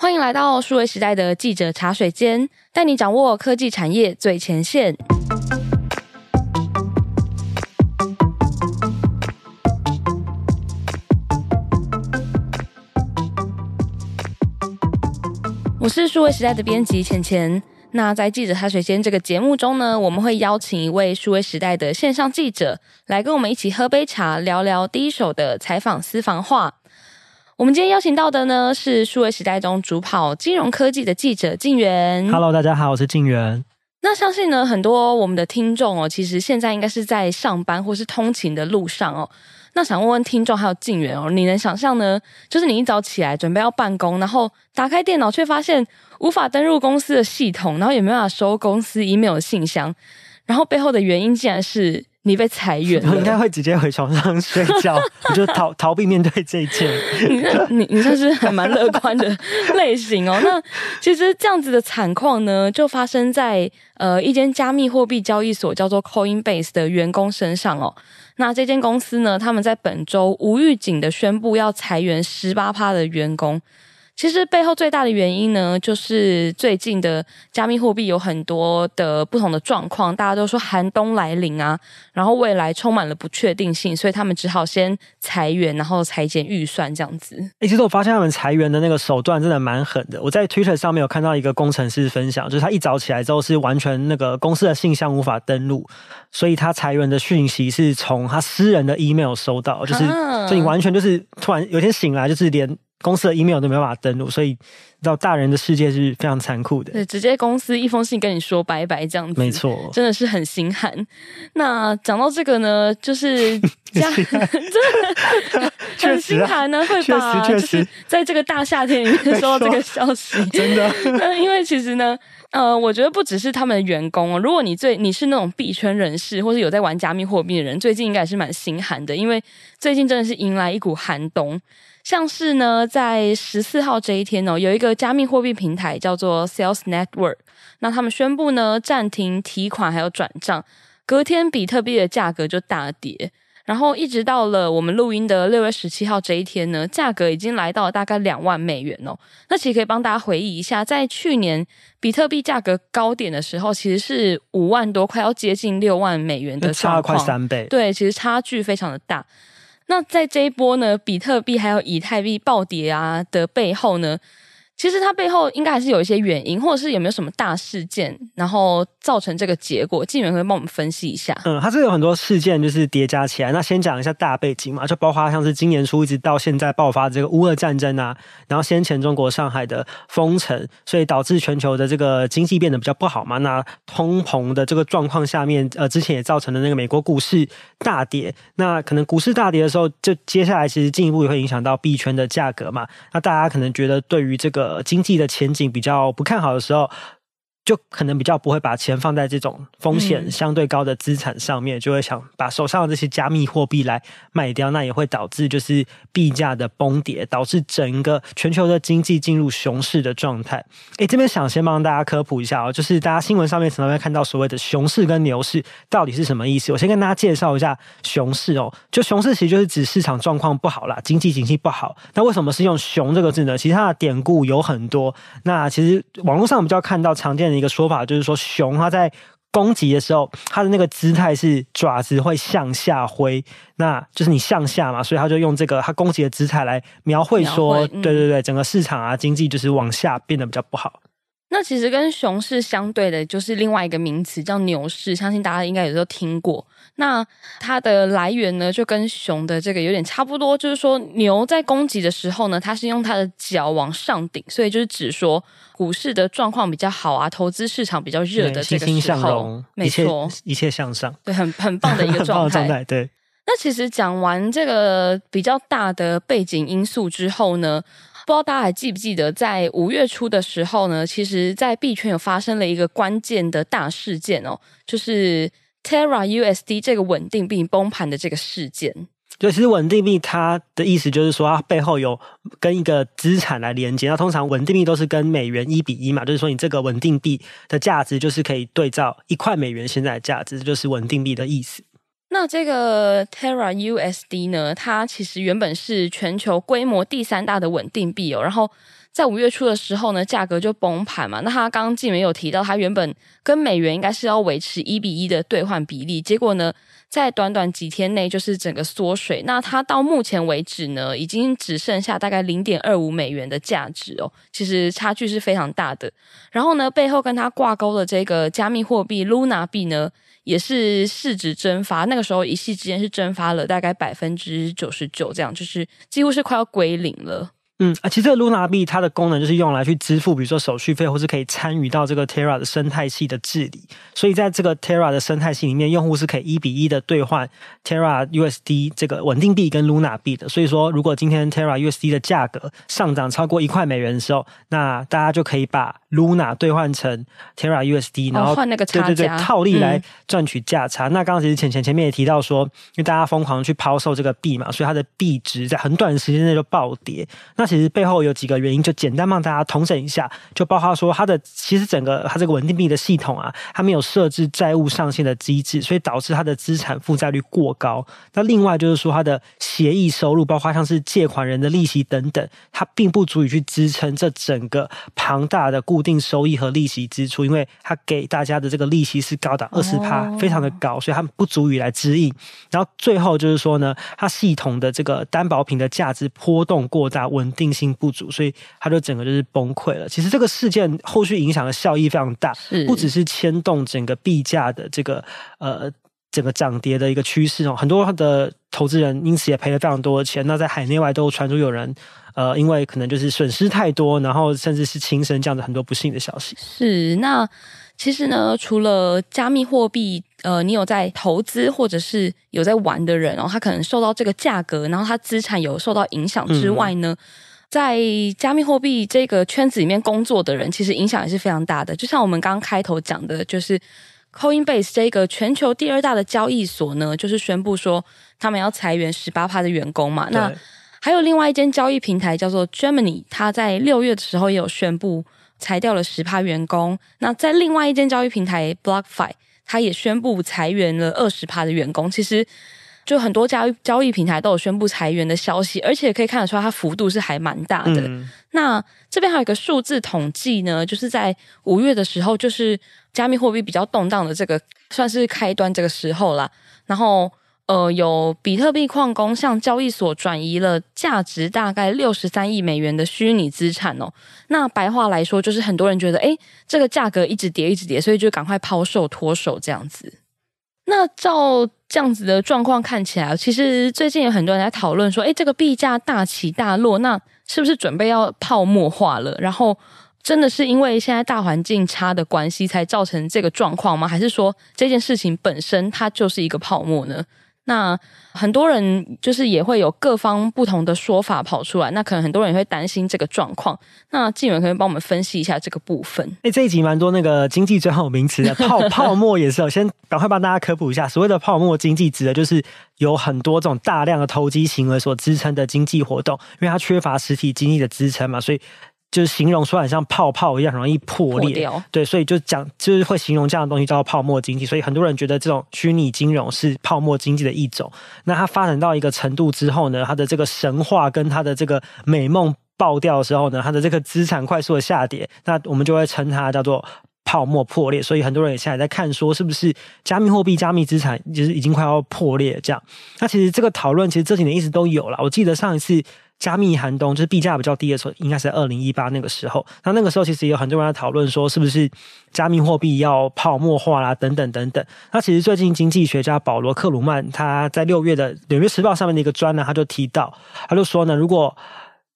欢迎来到数位时代的记者茶水间，带你掌握科技产业最前线。我是数位时代的编辑浅浅。那在记者茶水间这个节目中呢，我们会邀请一位数位时代的线上记者来跟我们一起喝杯茶，聊聊第一手的采访私房话。我们今天邀请到的呢是数位时代中主跑金融科技的记者静源。Hello，大家好，我是静源。那相信呢，很多我们的听众哦，其实现在应该是在上班或是通勤的路上哦。那想问问听众还有静源哦，你能想象呢？就是你一早起来准备要办公，然后打开电脑却发现无法登入公司的系统，然后也没办法收公司 email 的信箱，然后背后的原因竟然是。你被裁员了，我 应该会直接回床上睡觉，你就逃逃避面对这一切。你你你算是还蛮乐观的类型哦。那其实这样子的惨况呢，就发生在呃一间加密货币交易所叫做 Coinbase 的员工身上哦。那这间公司呢，他们在本周无预警的宣布要裁员十八趴的员工。其实背后最大的原因呢，就是最近的加密货币有很多的不同的状况，大家都说寒冬来临啊，然后未来充满了不确定性，所以他们只好先裁员，然后裁减预算这样子。诶，其实我发现他们裁员的那个手段真的蛮狠的。我在 Twitter 上面有看到一个工程师分享，就是他一早起来之后是完全那个公司的信箱无法登录，所以他裁员的讯息是从他私人的 email 收到，就是所以完全就是突然有一天醒来就是连。公司的 email 都没有办法登录，所以到大人的世界是非常残酷的。对，直接公司一封信跟你说拜拜这样子，没错，真的是很心寒。那讲到这个呢，就是 这样，真的很心寒呢，会把就是在这个大夏天里面 收到这个消息，真的。那因为其实呢，呃，我觉得不只是他们的员工哦，如果你最你是那种币圈人士，或是有在玩加密货币的人，最近应该也是蛮心寒的，因为最近真的是迎来一股寒冬。像是呢，在十四号这一天哦，有一个加密货币平台叫做 Sales Network，那他们宣布呢暂停提款还有转账，隔天比特币的价格就大跌，然后一直到了我们录音的六月十七号这一天呢，价格已经来到了大概两万美元哦。那其实可以帮大家回忆一下，在去年比特币价格高点的时候，其实是五万多，快要接近六万美元的差了快三倍，对，其实差距非常的大。那在这一波呢，比特币还有以太币暴跌啊的背后呢，其实它背后应该还是有一些原因，或者是有没有什么大事件，然后造成这个结果？静媛可以帮我们分析一下。嗯，它是有很多事件就是叠加起来。那先讲一下大背景嘛，就包括像是今年初一直到现在爆发这个乌俄战争啊，然后先前中国上海的封城，所以导致全球的这个经济变得比较不好嘛。那通膨的这个状况下面，呃，之前也造成了那个美国股市大跌。那可能股市大跌的时候，就接下来其实进一步也会影响到币圈的价格嘛。那大家可能觉得对于这个。呃，经济的前景比较不看好的时候。就可能比较不会把钱放在这种风险相对高的资产上面，嗯、就会想把手上的这些加密货币来卖掉，那也会导致就是币价的崩跌，导致整个全球的经济进入熊市的状态。诶，这边想先帮大家科普一下哦，就是大家新闻上面常常会看到所谓的熊市跟牛市到底是什么意思？我先跟大家介绍一下熊市哦，就熊市其实就是指市场状况不好啦，经济景气不好。那为什么是用熊这个字呢？其实它的典故有很多。那其实网络上比较看到常见的。一个说法就是说，熊它在攻击的时候，它的那个姿态是爪子会向下挥，那就是你向下嘛，所以它就用这个它攻击的姿态来描绘说，嗯、对对对，整个市场啊经济就是往下变得比较不好。那其实跟熊市相对的，就是另外一个名词叫牛市，相信大家应该有时候听过。那它的来源呢，就跟熊的这个有点差不多，就是说牛在攻击的时候呢，它是用它的脚往上顶，所以就是指说股市的状况比较好啊，投资市场比较热的这个时候，欣欣向荣，没错，一切向上，对，很很棒的一个 状态。对。那其实讲完这个比较大的背景因素之后呢，不知道大家还记不记得，在五月初的时候呢，其实，在币圈有发生了一个关键的大事件哦，就是 Terra USD 这个稳定币崩盘的这个事件。对，其实稳定币它的意思就是说，它背后有跟一个资产来连接。那通常稳定币都是跟美元一比一嘛，就是说你这个稳定币的价值就是可以对照一块美元现在的价值，这就是稳定币的意思。那这个 Terra USD 呢，它其实原本是全球规模第三大的稳定币哦，然后在五月初的时候呢，价格就崩盘嘛。那他刚刚纪元有提到，他原本跟美元应该是要维持一比一的兑换比例，结果呢，在短短几天内就是整个缩水。那它到目前为止呢，已经只剩下大概零点二五美元的价值哦，其实差距是非常大的。然后呢，背后跟它挂钩的这个加密货币 Luna 币呢，也是市值蒸发，那个时候一夕之间是蒸发了大概百分之九十九，这样就是几乎是快要归零了。嗯啊，其实这个 Luna 币它的功能就是用来去支付，比如说手续费，或是可以参与到这个 Terra 的生态系的治理。所以在这个 Terra 的生态系里面，用户是可以一比一的兑换 Terra USD 这个稳定币跟 Luna 币的。所以说，如果今天 Terra USD 的价格上涨超过一块美元的时候，那大家就可以把 Luna 兑换成 Terra USD，然后换那个差价，对对对，套利来赚取价差。嗯、那刚刚其实前前前面也提到说，因为大家疯狂去抛售这个币嘛，所以它的币值在很短的时间内就暴跌。那其实背后有几个原因，就简单帮大家统整一下，就包括说它的其实整个它这个稳定币的系统啊，它没有设置债务上限的机制，所以导致它的资产负债率过高。那另外就是说它的协议收入，包括像是借款人的利息等等，它并不足以去支撑这整个庞大的固定收益和利息支出，因为它给大家的这个利息是高达二十趴，非常的高，所以它不足以来支应。然后最后就是说呢，它系统的这个担保品的价值波动过大，稳定性。不足，所以他就整个就是崩溃了。其实这个事件后续影响的效益非常大，不只是牵动整个币价的这个呃整个涨跌的一个趋势哦。很多的投资人因此也赔了非常多的钱。那在海内外都传出有人呃因为可能就是损失太多，然后甚至是轻生这样的很多不幸的消息。是那其实呢，除了加密货币，呃，你有在投资或者是有在玩的人哦，他可能受到这个价格，然后他资产有受到影响之外呢。嗯在加密货币这个圈子里面工作的人，其实影响也是非常大的。就像我们刚刚开头讲的，就是 Coinbase 这个全球第二大的交易所呢，就是宣布说他们要裁员十八趴的员工嘛。那还有另外一间交易平台叫做 Germany，它在六月的时候也有宣布裁掉了十趴员工。那在另外一间交易平台 BlockFi，它也宣布裁员了二十趴的员工。其实。就很多交易交易平台都有宣布裁员的消息，而且可以看得出来，它幅度是还蛮大的。嗯、那这边还有一个数字统计呢，就是在五月的时候，就是加密货币比较动荡的这个算是开端这个时候啦。然后呃，有比特币矿工向交易所转移了价值大概六十三亿美元的虚拟资产哦。那白话来说，就是很多人觉得，诶，这个价格一直跌，一直跌，所以就赶快抛售脱手这样子。那照这样子的状况看起来，其实最近有很多人在讨论说，诶，这个币价大起大落，那是不是准备要泡沫化了？然后真的是因为现在大环境差的关系才造成这个状况吗？还是说这件事情本身它就是一个泡沫呢？那很多人就是也会有各方不同的说法跑出来，那可能很多人也会担心这个状况。那纪元可以帮我们分析一下这个部分？哎、欸，这一集蛮多那个经济专有名词的，泡泡沫也是。我先赶快帮大家科普一下，所谓的泡沫经济指的就是有很多这种大量的投机行为所支撑的经济活动，因为它缺乏实体经济的支撑嘛，所以。就是形容说很像泡泡一样，容易破裂。破。对，所以就讲就是会形容这样的东西叫做泡沫经济。所以很多人觉得这种虚拟金融是泡沫经济的一种。那它发展到一个程度之后呢，它的这个神话跟它的这个美梦爆掉的时候呢，它的这个资产快速的下跌，那我们就会称它叫做泡沫破裂。所以很多人也现在在看说，是不是加密货币、加密资产就是已经快要破裂这样？那其实这个讨论其实这几年一直都有了。我记得上一次。加密寒冬就是币价比较低的时候，应该是二零一八那个时候。那那个时候其实也有很多人在讨论说，是不是加密货币要泡沫化啦，等等等等。那其实最近经济学家保罗克鲁曼他在六月的《纽约时报》上面的一个专栏，他就提到，他就说呢，如果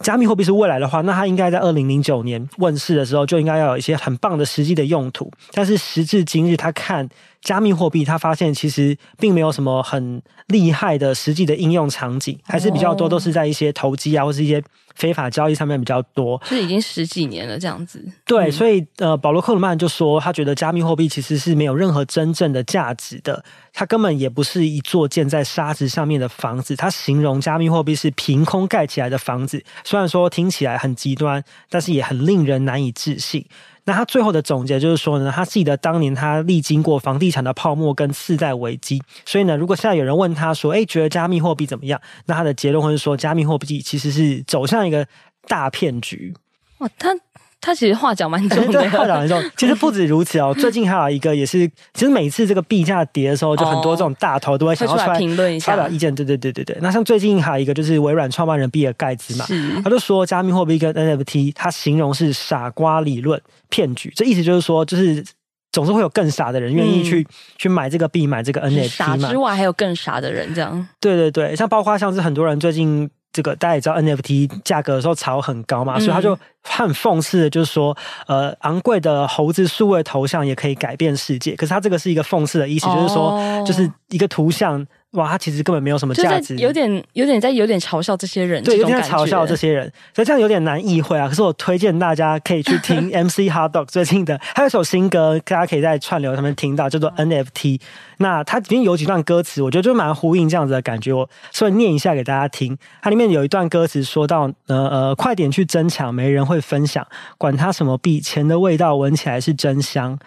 加密货币是未来的话，那它应该在二零零九年问世的时候就应该要有一些很棒的实际的用途。但是时至今日，他看。加密货币，他发现其实并没有什么很厉害的实际的应用场景，还是比较多都是在一些投机啊，或是一些非法交易上面比较多。是已经十几年了这样子。对，所以呃，保罗克鲁曼就说，他觉得加密货币其实是没有任何真正的价值的，它根本也不是一座建在沙子上面的房子。他形容加密货币是凭空盖起来的房子，虽然说听起来很极端，但是也很令人难以置信。那他最后的总结就是说呢，他记得当年他历经过房地产的泡沫跟次贷危机，所以呢，如果现在有人问他说，哎，觉得加密货币怎么样？那他的结论会是说，加密货币其实是走向一个大骗局。哇，他他其实话讲蛮重的，对，话讲蛮重。其实不止如此哦，最近还有一个也是，其实每次这个币价跌的时候，就很多这种大头都会想要出来评论一下，发表意见。对对对对对。那像最近还有一个就是微软创办人比尔盖茨嘛，他就说加密货币跟 NFT，他形容是傻瓜理论骗局。这意思就是说，就是总是会有更傻的人愿意去、嗯、去买这个币，买这个 NFT 傻之外，还有更傻的人这样。对对对，像包括像是很多人最近。这个大家也知道，NFT 价格的时候炒很高嘛，嗯、所以他就很讽刺的，就是说，呃，昂贵的猴子数位头像也可以改变世界。可是他这个是一个讽刺的意思，哦、就是说，就是一个图像。哇，他其实根本没有什么价值，有点有点在有点嘲笑这些人，对，有点在嘲笑这些人，所以这样有点难意会啊。可是我推荐大家可以去听 MC HotDog 最近的，还有一首新歌，大家可以在串流上面听到，叫做 NFT。那它里面有几段歌词，我觉得就蛮呼应这样子的感觉，我所以念一下给大家听。它里面有一段歌词说到，呃呃，快点去争抢，没人会分享，管它什么币，钱的味道闻起来是真香。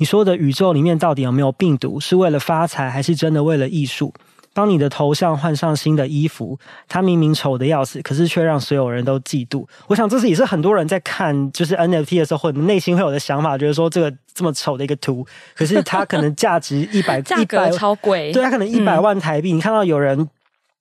你说的宇宙里面到底有没有病毒？是为了发财，还是真的为了艺术？当你的头像换上新的衣服，它明明丑的要死，可是却让所有人都嫉妒。我想这是也是很多人在看就是 NFT 的时候，会内心会有的想法，觉得说这个这么丑的一个图，可是它可能价值 一百，一百超贵，对，它可能一百万台币。嗯、你看到有人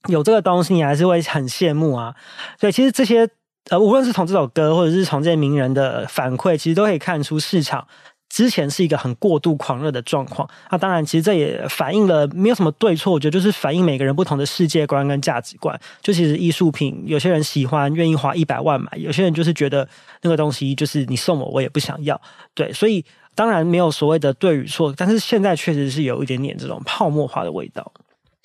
有这个东西，你还是会很羡慕啊。对，其实这些呃，无论是从这首歌，或者是从这些名人的反馈，其实都可以看出市场。之前是一个很过度狂热的状况，那当然，其实这也反映了没有什么对错，我觉得就是反映每个人不同的世界观跟价值观。就其实艺术品，有些人喜欢，愿意花一百万买；有些人就是觉得那个东西就是你送我，我也不想要。对，所以当然没有所谓的对与错，但是现在确实是有一点点这种泡沫化的味道。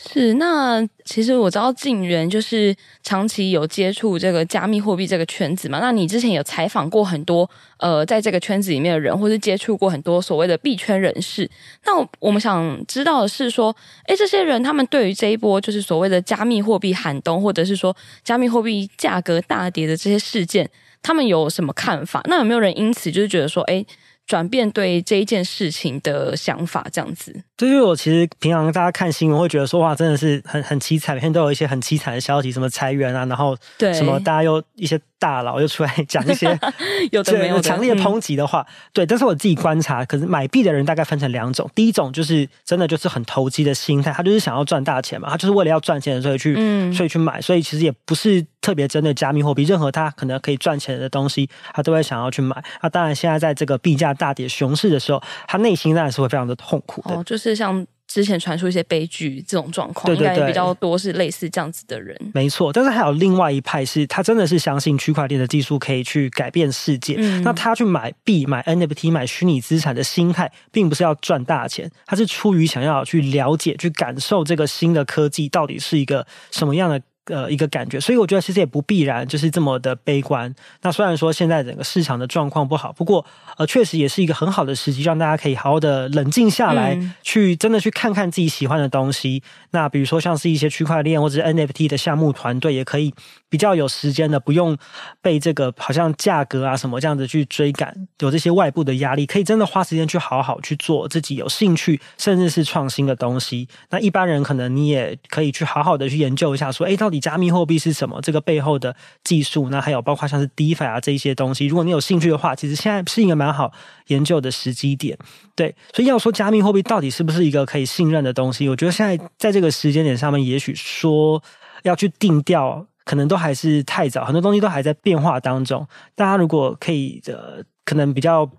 是，那其实我知道静原就是长期有接触这个加密货币这个圈子嘛。那你之前有采访过很多呃，在这个圈子里面的人，或是接触过很多所谓的币圈人士。那我们想知道的是说，诶，这些人他们对于这一波就是所谓的加密货币寒冬，或者是说加密货币价格大跌的这些事件，他们有什么看法？那有没有人因此就是觉得说，诶，转变对这一件事情的想法，这样子。就是我其实平常大家看新闻会觉得说哇，真的是很很凄惨，每天都有一些很凄惨的消息，什么裁员啊，然后什么大家又一些大佬又出来讲一些 有的没有强烈抨击的话。嗯、对，但是我自己观察，可是买币的人大概分成两种，第一种就是真的就是很投机的心态，他就是想要赚大钱嘛，他就是为了要赚钱所以去、嗯、所以去买，所以其实也不是特别针对加密货币，任何他可能可以赚钱的东西，他都会想要去买。那当然现在在这个币价大跌熊市的时候，他内心当然是会非常的痛苦的。哦，就是。像之前传出一些悲剧这种状况，对对对，应该比较多是类似这样子的人。没错，但是还有另外一派是，他真的是相信区块链的技术可以去改变世界。嗯、那他去买币、买 NFT、买虚拟资产的心态，并不是要赚大钱，他是出于想要去了解、去感受这个新的科技到底是一个什么样的。呃，一个感觉，所以我觉得其实也不必然就是这么的悲观。那虽然说现在整个市场的状况不好，不过呃，确实也是一个很好的时机，让大家可以好好的冷静下来，嗯、去真的去看看自己喜欢的东西。那比如说像是一些区块链或者是 NFT 的项目团队，也可以比较有时间的，不用被这个好像价格啊什么这样子去追赶，有这些外部的压力，可以真的花时间去好好去做自己有兴趣甚至是创新的东西。那一般人可能你也可以去好好的去研究一下，说，哎，到底加密货币是什么？这个背后的技术，那还有包括像是 DeFi 啊这一些东西，如果你有兴趣的话，其实现在是一个蛮好研究的时机点。对，所以要说加密货币到底是不是一个可以信任的东西，我觉得现在在这个时间点上面，也许说要去定调，可能都还是太早，很多东西都还在变化当中。大家如果可以呃，可能比较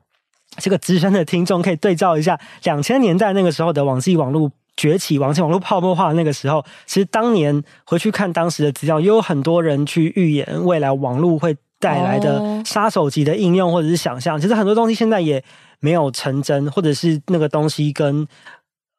这个资深的听众可以对照一下两千年代那个时候的网际网络。崛起，网前网络泡沫化的那个时候，其实当年回去看当时的资料，也有很多人去预言未来网络会带来的杀手级的应用，或者是想象。其实很多东西现在也没有成真，或者是那个东西跟。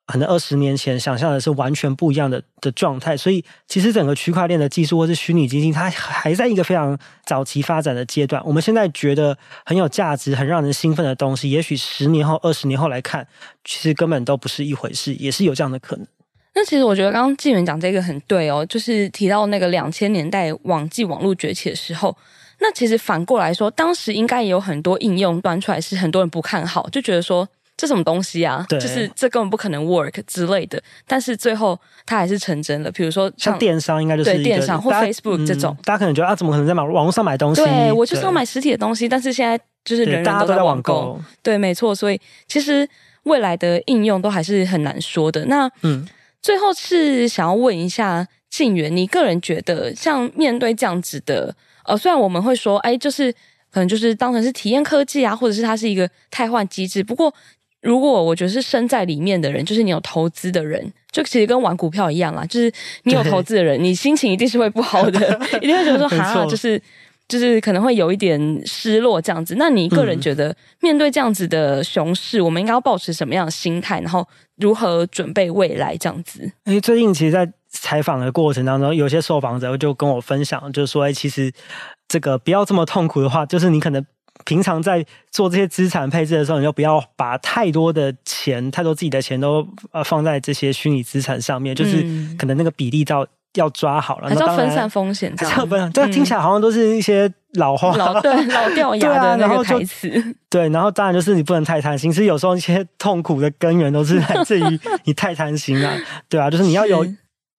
可能二十年前想象的是完全不一样的的状态，所以其实整个区块链的技术或是虚拟经济，它还在一个非常早期发展的阶段。我们现在觉得很有价值、很让人兴奋的东西，也许十年后、二十年后来看，其实根本都不是一回事，也是有这样的可能。那其实我觉得刚刚纪元讲这个很对哦，就是提到那个两千年代网际网络崛起的时候，那其实反过来说，当时应该也有很多应用端出来，是很多人不看好，就觉得说。这什么东西啊？对就是这根本不可能 work 之类的。但是最后它还是成真了。比如说像，像电商，应该就是对电商或 Facebook 这种，大家可能觉得啊，怎么可能在网网络上买东西？对我就是要买实体的东西，但是现在就是人人都在网购。网购对，没错。所以其实未来的应用都还是很难说的。那嗯，最后是想要问一下静原，你个人觉得像面对这样子的，呃，虽然我们会说，哎，就是。可能就是当成是体验科技啊，或者是它是一个汰换机制。不过，如果我觉得是身在里面的人，就是你有投资的人，就其实跟玩股票一样啦。就是你有投资的人，你心情一定是会不好的，一定会觉得说哈，就是就是可能会有一点失落这样子。那你个人觉得，面对这样子的熊市，我们应该要保持什么样的心态？然后如何准备未来这样子？因为，最近其实，在采访的过程当中，有些受访者就跟我分享，就是说，哎，其实。这个不要这么痛苦的话，就是你可能平常在做这些资产配置的时候，你就不要把太多的钱、太多自己的钱都呃放在这些虚拟资产上面，就是可能那个比例到要抓好了，还是要分散风险，这样。分，这听起来好像都是一些老话，老对 老掉牙的那个台词。对，然后当然就是你不能太贪心，其实有时候一些痛苦的根源都是来自于你太贪心啊，对啊，就是你要有。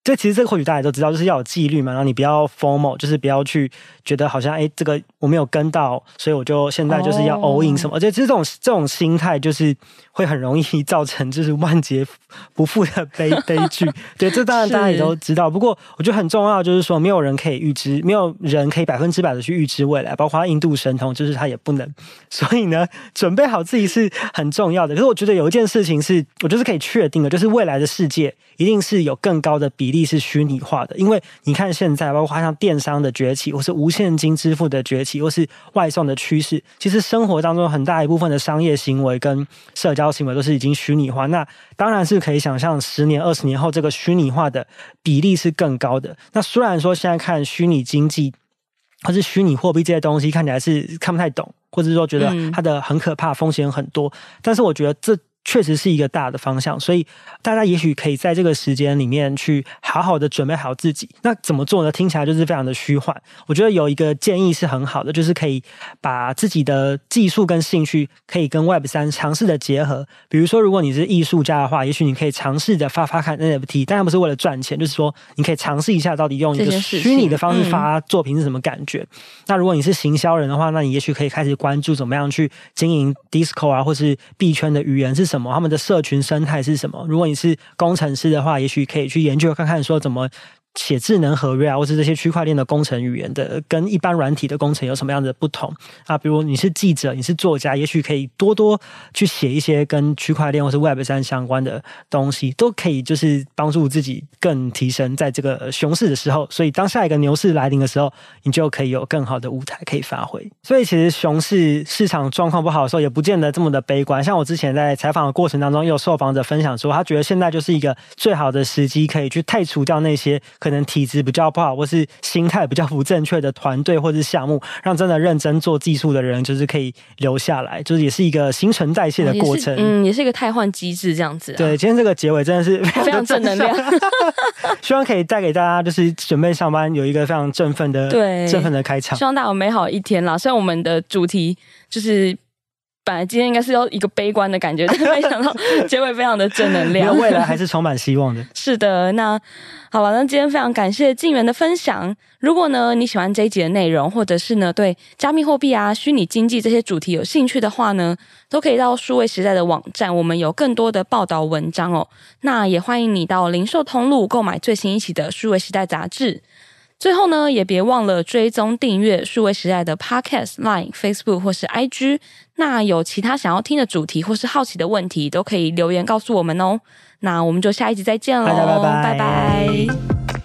这其实这个或许大家都知道，就是要有纪律嘛，然后你不要 formal，就是不要去觉得好像哎，这个我没有跟到，所以我就现在就是要 all in 什么，而且这种这种心态就是会很容易造成就是万劫不复的悲 悲剧。对，这当然大家也都知道。不过我觉得很重要，就是说没有人可以预知，没有人可以百分之百的去预知未来，包括印度神童，就是他也不能。所以呢，准备好自己是很重要的。可是我觉得有一件事情是我就是可以确定的，就是未来的世界一定是有更高的比例。是虚拟化的，因为你看现在，包括像电商的崛起，或是无现金支付的崛起，或是外送的趋势，其实生活当中很大一部分的商业行为跟社交行为都是已经虚拟化。那当然是可以想象，十年、二十年后，这个虚拟化的比例是更高的。那虽然说现在看虚拟经济或是虚拟货币这些东西，看起来是看不太懂，或者说觉得它的很可怕，风险很多，但是我觉得这。确实是一个大的方向，所以大家也许可以在这个时间里面去好好的准备好自己。那怎么做呢？听起来就是非常的虚幻。我觉得有一个建议是很好的，就是可以把自己的技术跟兴趣可以跟 Web 三尝试的结合。比如说，如果你是艺术家的话，也许你可以尝试着发发看 NFT，当然不是为了赚钱，就是说你可以尝试一下到底用一个虚拟的方式发作品是什么感觉。那如果你是行销人的话，那你也许可以开始关注怎么样去经营 Discord 啊，或是币圈的语言是什么。什么？他们的社群生态是什么？如果你是工程师的话，也许可以去研究看看，说怎么。写智能合约啊，或是这些区块链的工程语言的，跟一般软体的工程有什么样的不同啊？比如你是记者，你是作家，也许可以多多去写一些跟区块链或是 Web 三相关的东西，都可以就是帮助自己更提升在这个熊市的时候。所以当下一个牛市来临的时候，你就可以有更好的舞台可以发挥。所以其实熊市市场状况不好的时候，也不见得这么的悲观。像我之前在采访的过程当中，也有受访者分享说，他觉得现在就是一个最好的时机，可以去汰除掉那些。可能体质比较不好，或是心态比较不正确的团队或是项目，让真的认真做技术的人，就是可以留下来，就是也是一个新陈代谢的过程。嗯，也是一个汰换机制这样子、啊。对，今天这个结尾真的是非常，非常正能量，希望可以带给大家，就是准备上班有一个非常振奋的、对振奋的开场。希望大家有美好一天啦！虽然我们的主题就是。本来今天应该是要一个悲观的感觉，但没想到结尾非常的正能量。未来还是充满希望的。是的，那好了，那今天非常感谢静源的分享。如果呢你喜欢这一集的内容，或者是呢对加密货币啊、虚拟经济这些主题有兴趣的话呢，都可以到数位时代的网站，我们有更多的报道文章哦。那也欢迎你到零售通路购买最新一期的数位时代杂志。最后呢，也别忘了追踪订阅数位时代的 Podcast、Line、Facebook 或是 IG。那有其他想要听的主题或是好奇的问题，都可以留言告诉我们哦。那我们就下一集再见喽，拜拜拜拜。